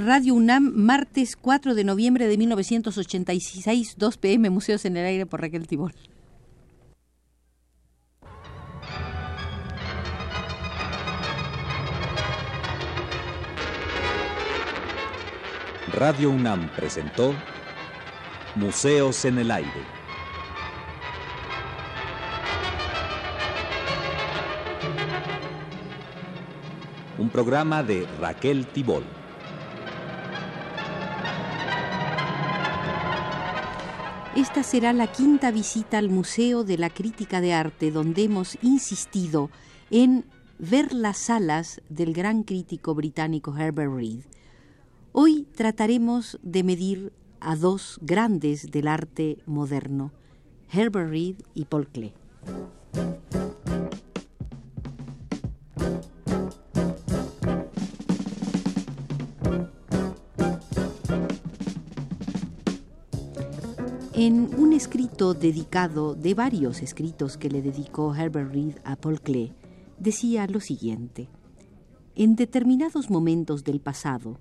Radio UNAM, martes 4 de noviembre de 1986, 2 pm, Museos en el Aire por Raquel Tibol. Radio UNAM presentó Museos en el Aire. Un programa de Raquel Tibol. Esta será la quinta visita al Museo de la Crítica de Arte, donde hemos insistido en ver las salas del gran crítico británico Herbert Reed. Hoy trataremos de medir a dos grandes del arte moderno, Herbert Reed y Paul Klee. En un escrito dedicado, de varios escritos que le dedicó Herbert Reed a Paul Klee, decía lo siguiente. En determinados momentos del pasado,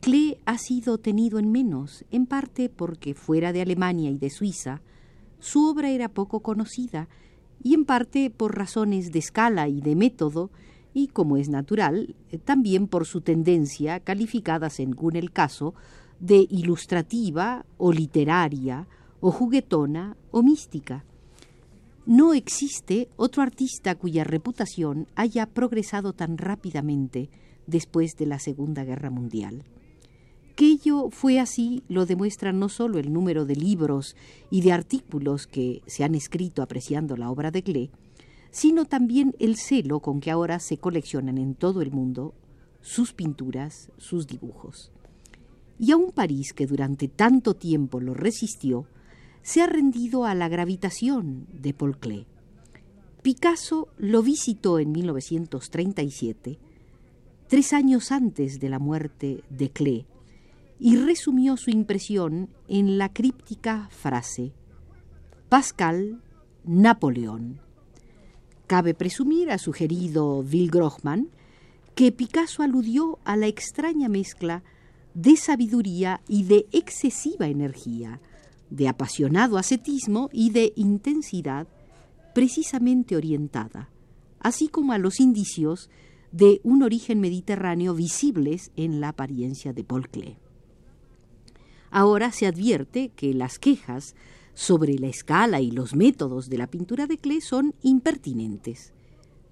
Klee ha sido tenido en menos, en parte porque fuera de Alemania y de Suiza, su obra era poco conocida, y en parte por razones de escala y de método, y como es natural, también por su tendencia, calificada según el caso, de ilustrativa o literaria, o juguetona o mística. No existe otro artista cuya reputación haya progresado tan rápidamente después de la Segunda Guerra Mundial. Que ello fue así lo demuestra no solo el número de libros y de artículos que se han escrito apreciando la obra de Klee, sino también el celo con que ahora se coleccionan en todo el mundo sus pinturas, sus dibujos. Y a un París que durante tanto tiempo lo resistió, se ha rendido a la gravitación de Paul Klee. Picasso lo visitó en 1937, tres años antes de la muerte de Klee, y resumió su impresión en la críptica frase Pascal, Napoleón. Cabe presumir, ha sugerido Will Grochman, que Picasso aludió a la extraña mezcla de sabiduría y de excesiva energía, de apasionado ascetismo y de intensidad precisamente orientada, así como a los indicios de un origen mediterráneo visibles en la apariencia de Paul Klee. Ahora se advierte que las quejas sobre la escala y los métodos de la pintura de Klee son impertinentes.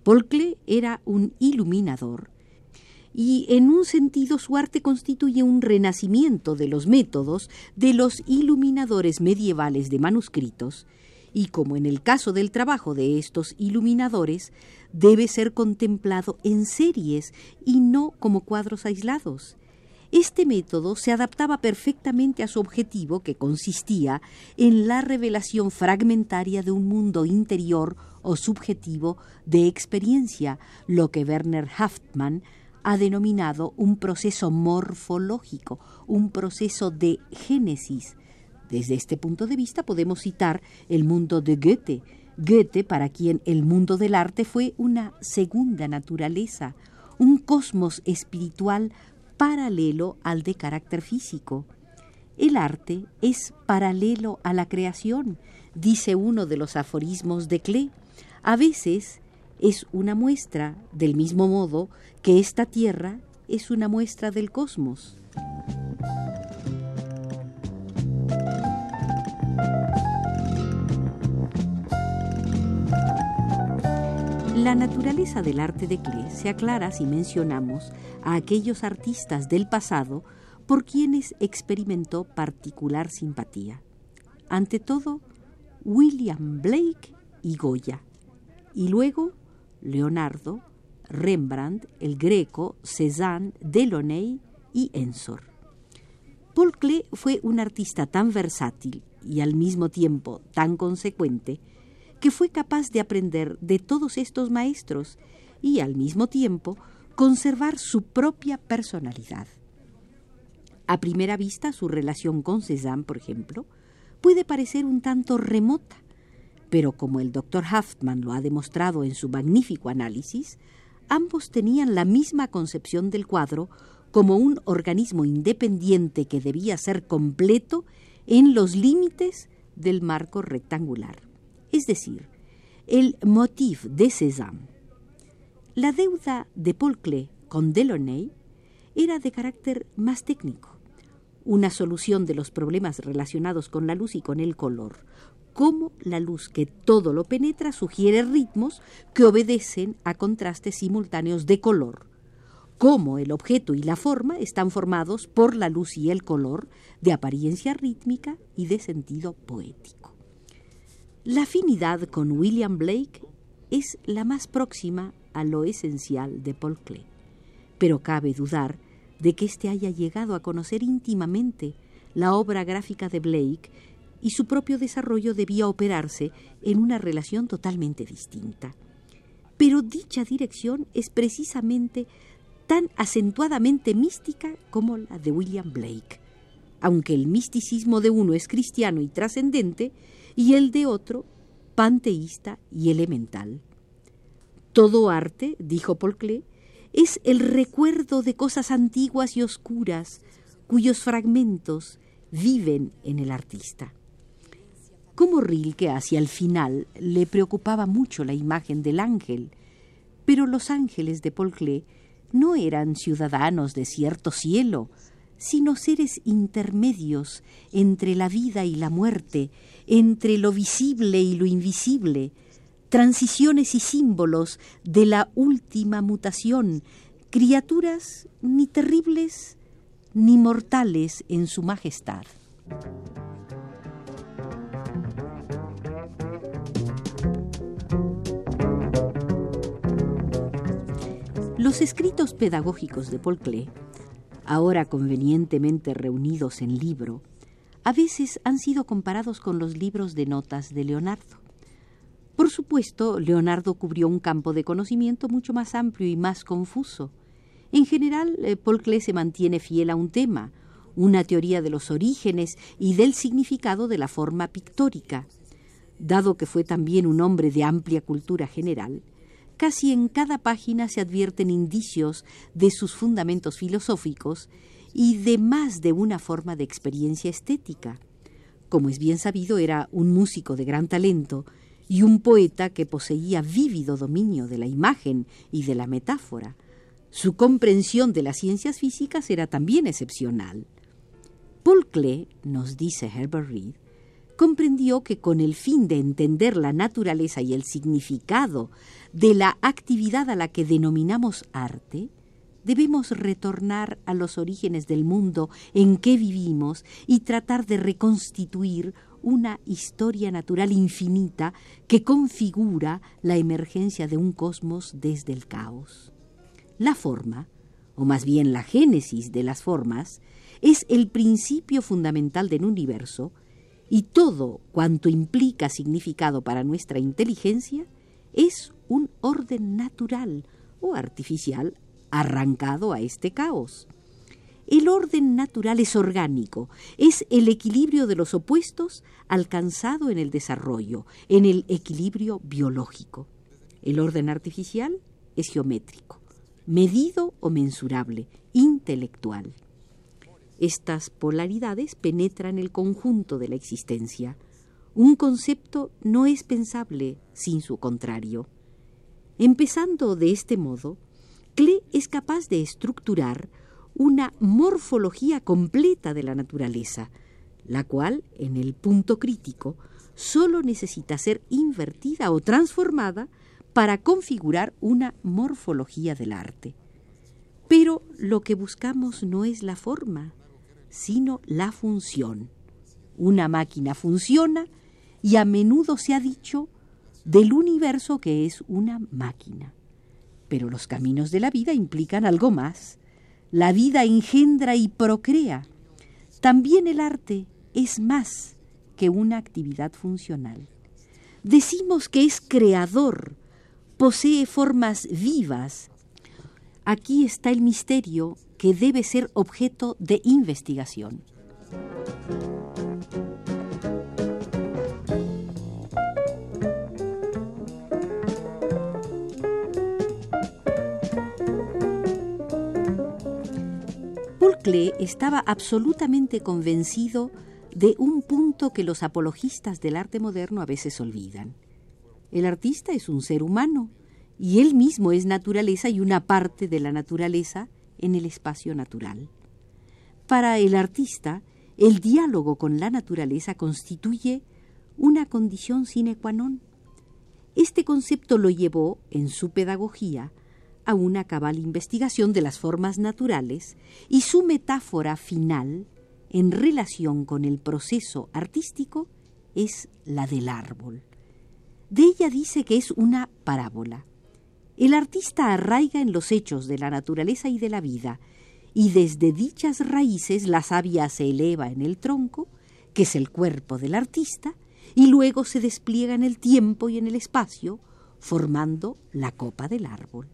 Paul Klee era un iluminador y en un sentido su arte constituye un renacimiento de los métodos de los iluminadores medievales de manuscritos, y como en el caso del trabajo de estos iluminadores, debe ser contemplado en series y no como cuadros aislados. Este método se adaptaba perfectamente a su objetivo, que consistía en la revelación fragmentaria de un mundo interior o subjetivo de experiencia, lo que Werner Haftmann ha denominado un proceso morfológico, un proceso de génesis. Desde este punto de vista podemos citar el mundo de Goethe, Goethe para quien el mundo del arte fue una segunda naturaleza, un cosmos espiritual paralelo al de carácter físico. El arte es paralelo a la creación, dice uno de los aforismos de Klee. A veces es una muestra, del mismo modo que esta Tierra es una muestra del cosmos. La naturaleza del arte de Klee se aclara si mencionamos a aquellos artistas del pasado por quienes experimentó particular simpatía. Ante todo, William Blake y Goya, y luego Leonardo, Rembrandt, el Greco, Cézanne, Delaunay y Ensor. Paul Klee fue un artista tan versátil y al mismo tiempo tan consecuente que fue capaz de aprender de todos estos maestros y al mismo tiempo conservar su propia personalidad. A primera vista, su relación con Cézanne, por ejemplo, puede parecer un tanto remota, pero como el doctor Haftman lo ha demostrado en su magnífico análisis, ambos tenían la misma concepción del cuadro como un organismo independiente que debía ser completo en los límites del marco rectangular, es decir, el motif de Cézanne. La deuda de Paul Klee con Delaunay era de carácter más técnico, una solución de los problemas relacionados con la luz y con el color, cómo la luz que todo lo penetra sugiere ritmos que obedecen a contrastes simultáneos de color, cómo el objeto y la forma están formados por la luz y el color de apariencia rítmica y de sentido poético. La afinidad con William Blake es la más próxima a lo esencial de Paul Klee, pero cabe dudar de que éste haya llegado a conocer íntimamente la obra gráfica de Blake y su propio desarrollo debía operarse en una relación totalmente distinta. Pero dicha dirección es precisamente tan acentuadamente mística como la de William Blake, aunque el misticismo de uno es cristiano y trascendente y el de otro panteísta y elemental. Todo arte, dijo Paul es el recuerdo de cosas antiguas y oscuras cuyos fragmentos viven en el artista. Como Rilke hacia el final le preocupaba mucho la imagen del ángel, pero los ángeles de Paul Klee no eran ciudadanos de cierto cielo, sino seres intermedios entre la vida y la muerte, entre lo visible y lo invisible, transiciones y símbolos de la última mutación, criaturas ni terribles ni mortales en su majestad. Los escritos pedagógicos de Paul ahora convenientemente reunidos en libro, a veces han sido comparados con los libros de notas de Leonardo. Por supuesto, Leonardo cubrió un campo de conocimiento mucho más amplio y más confuso. En general, eh, Paul se mantiene fiel a un tema, una teoría de los orígenes y del significado de la forma pictórica. Dado que fue también un hombre de amplia cultura general, Casi en cada página se advierten indicios de sus fundamentos filosóficos y de más de una forma de experiencia estética. Como es bien sabido, era un músico de gran talento y un poeta que poseía vívido dominio de la imagen y de la metáfora. Su comprensión de las ciencias físicas era también excepcional. Paul Klee, nos dice Herbert Reed, comprendió que con el fin de entender la naturaleza y el significado de la actividad a la que denominamos arte, debemos retornar a los orígenes del mundo en que vivimos y tratar de reconstituir una historia natural infinita que configura la emergencia de un cosmos desde el caos. La forma, o más bien la génesis de las formas, es el principio fundamental del universo y todo cuanto implica significado para nuestra inteligencia es un orden natural o artificial arrancado a este caos. El orden natural es orgánico, es el equilibrio de los opuestos alcanzado en el desarrollo, en el equilibrio biológico. El orden artificial es geométrico, medido o mensurable, intelectual. Estas polaridades penetran el conjunto de la existencia. Un concepto no es pensable sin su contrario. Empezando de este modo, Klee es capaz de estructurar una morfología completa de la naturaleza, la cual, en el punto crítico, solo necesita ser invertida o transformada para configurar una morfología del arte. Pero lo que buscamos no es la forma, sino la función. Una máquina funciona y a menudo se ha dicho del universo que es una máquina. Pero los caminos de la vida implican algo más. La vida engendra y procrea. También el arte es más que una actividad funcional. Decimos que es creador, posee formas vivas. Aquí está el misterio que debe ser objeto de investigación. Klee estaba absolutamente convencido de un punto que los apologistas del arte moderno a veces olvidan. El artista es un ser humano y él mismo es naturaleza y una parte de la naturaleza en el espacio natural. Para el artista, el diálogo con la naturaleza constituye una condición sine qua non. Este concepto lo llevó, en su pedagogía, a una cabal investigación de las formas naturales y su metáfora final, en relación con el proceso artístico, es la del árbol. De ella dice que es una parábola. El artista arraiga en los hechos de la naturaleza y de la vida, y desde dichas raíces la savia se eleva en el tronco, que es el cuerpo del artista, y luego se despliega en el tiempo y en el espacio, formando la copa del árbol.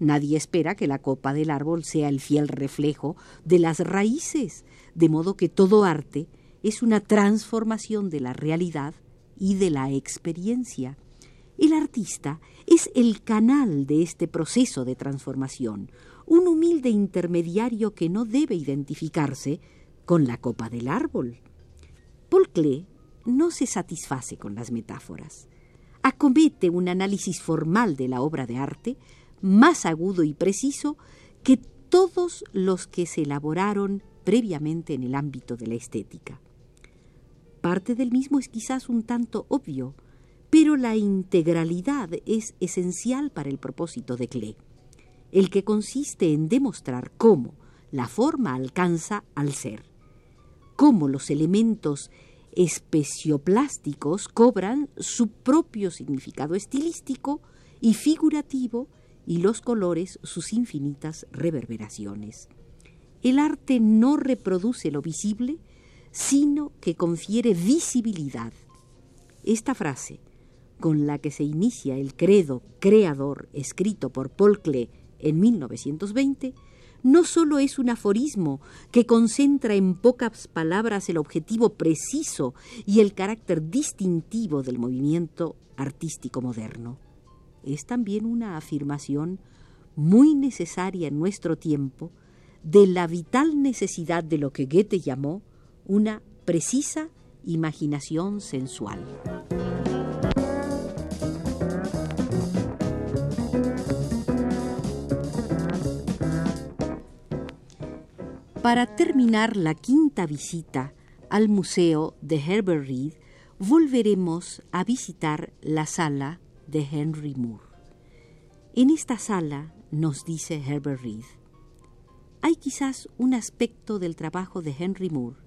Nadie espera que la copa del árbol sea el fiel reflejo de las raíces, de modo que todo arte es una transformación de la realidad y de la experiencia. El artista es el canal de este proceso de transformación, un humilde intermediario que no debe identificarse con la copa del árbol. Paul Klee no se satisface con las metáforas. Acomete un análisis formal de la obra de arte más agudo y preciso que todos los que se elaboraron previamente en el ámbito de la estética. Parte del mismo es quizás un tanto obvio, pero la integralidad es esencial para el propósito de Klee, el que consiste en demostrar cómo la forma alcanza al ser, cómo los elementos especioplásticos cobran su propio significado estilístico y figurativo y los colores sus infinitas reverberaciones. El arte no reproduce lo visible, sino que confiere visibilidad. Esta frase, con la que se inicia el credo creador escrito por Paul Klee en 1920, no solo es un aforismo que concentra en pocas palabras el objetivo preciso y el carácter distintivo del movimiento artístico moderno, es también una afirmación muy necesaria en nuestro tiempo de la vital necesidad de lo que Goethe llamó una precisa imaginación sensual. Para terminar la quinta visita al museo de Herbert Reed, volveremos a visitar la sala de Henry Moore. En esta sala, nos dice Herbert Reed, hay quizás un aspecto del trabajo de Henry Moore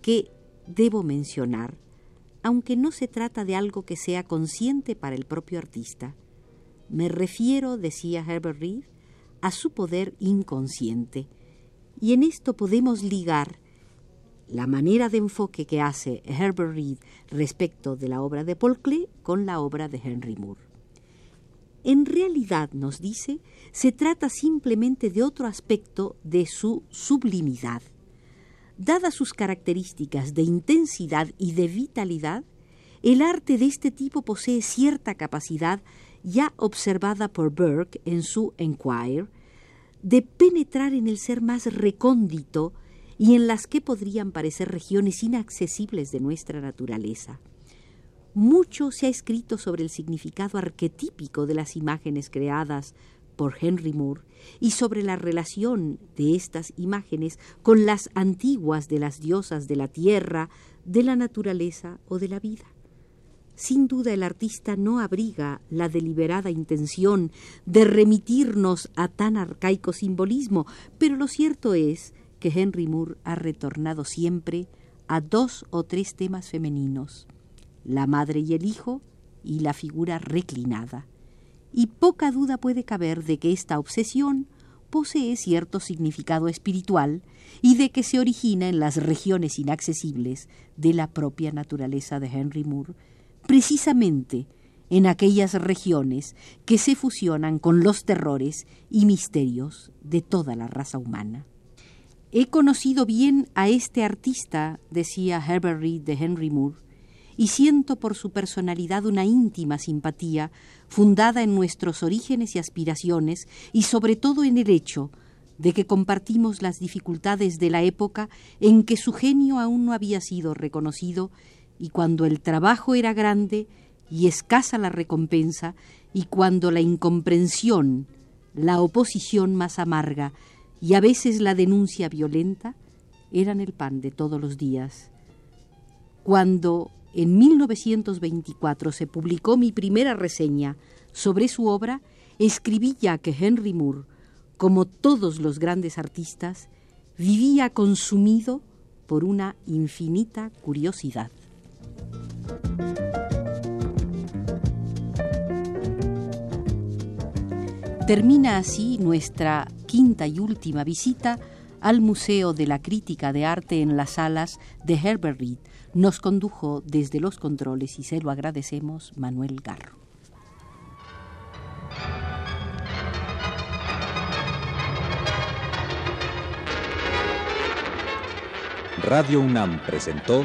que debo mencionar, aunque no se trata de algo que sea consciente para el propio artista. Me refiero, decía Herbert Reed, a su poder inconsciente, y en esto podemos ligar la manera de enfoque que hace Herbert Reed respecto de la obra de Paul Klee con la obra de Henry Moore. En realidad, nos dice, se trata simplemente de otro aspecto de su sublimidad. Dadas sus características de intensidad y de vitalidad, el arte de este tipo posee cierta capacidad ya observada por Burke en su Enquire, de penetrar en el ser más recóndito y en las que podrían parecer regiones inaccesibles de nuestra naturaleza. Mucho se ha escrito sobre el significado arquetípico de las imágenes creadas por Henry Moore y sobre la relación de estas imágenes con las antiguas de las diosas de la tierra, de la naturaleza o de la vida. Sin duda el artista no abriga la deliberada intención de remitirnos a tan arcaico simbolismo, pero lo cierto es que Henry Moore ha retornado siempre a dos o tres temas femeninos, la madre y el hijo y la figura reclinada. Y poca duda puede caber de que esta obsesión posee cierto significado espiritual y de que se origina en las regiones inaccesibles de la propia naturaleza de Henry Moore, precisamente en aquellas regiones que se fusionan con los terrores y misterios de toda la raza humana. He conocido bien a este artista, decía Herbert de Henry Moore, y siento por su personalidad una íntima simpatía fundada en nuestros orígenes y aspiraciones y sobre todo en el hecho de que compartimos las dificultades de la época en que su genio aún no había sido reconocido y cuando el trabajo era grande y escasa la recompensa y cuando la incomprensión, la oposición más amarga y a veces la denuncia violenta eran el pan de todos los días. Cuando en 1924 se publicó mi primera reseña sobre su obra, escribí ya que Henry Moore, como todos los grandes artistas, vivía consumido por una infinita curiosidad. Termina así nuestra quinta y última visita al Museo de la Crítica de Arte en las salas de Herbert Reed. Nos condujo desde los controles y se lo agradecemos Manuel Garro. Radio UNAM presentó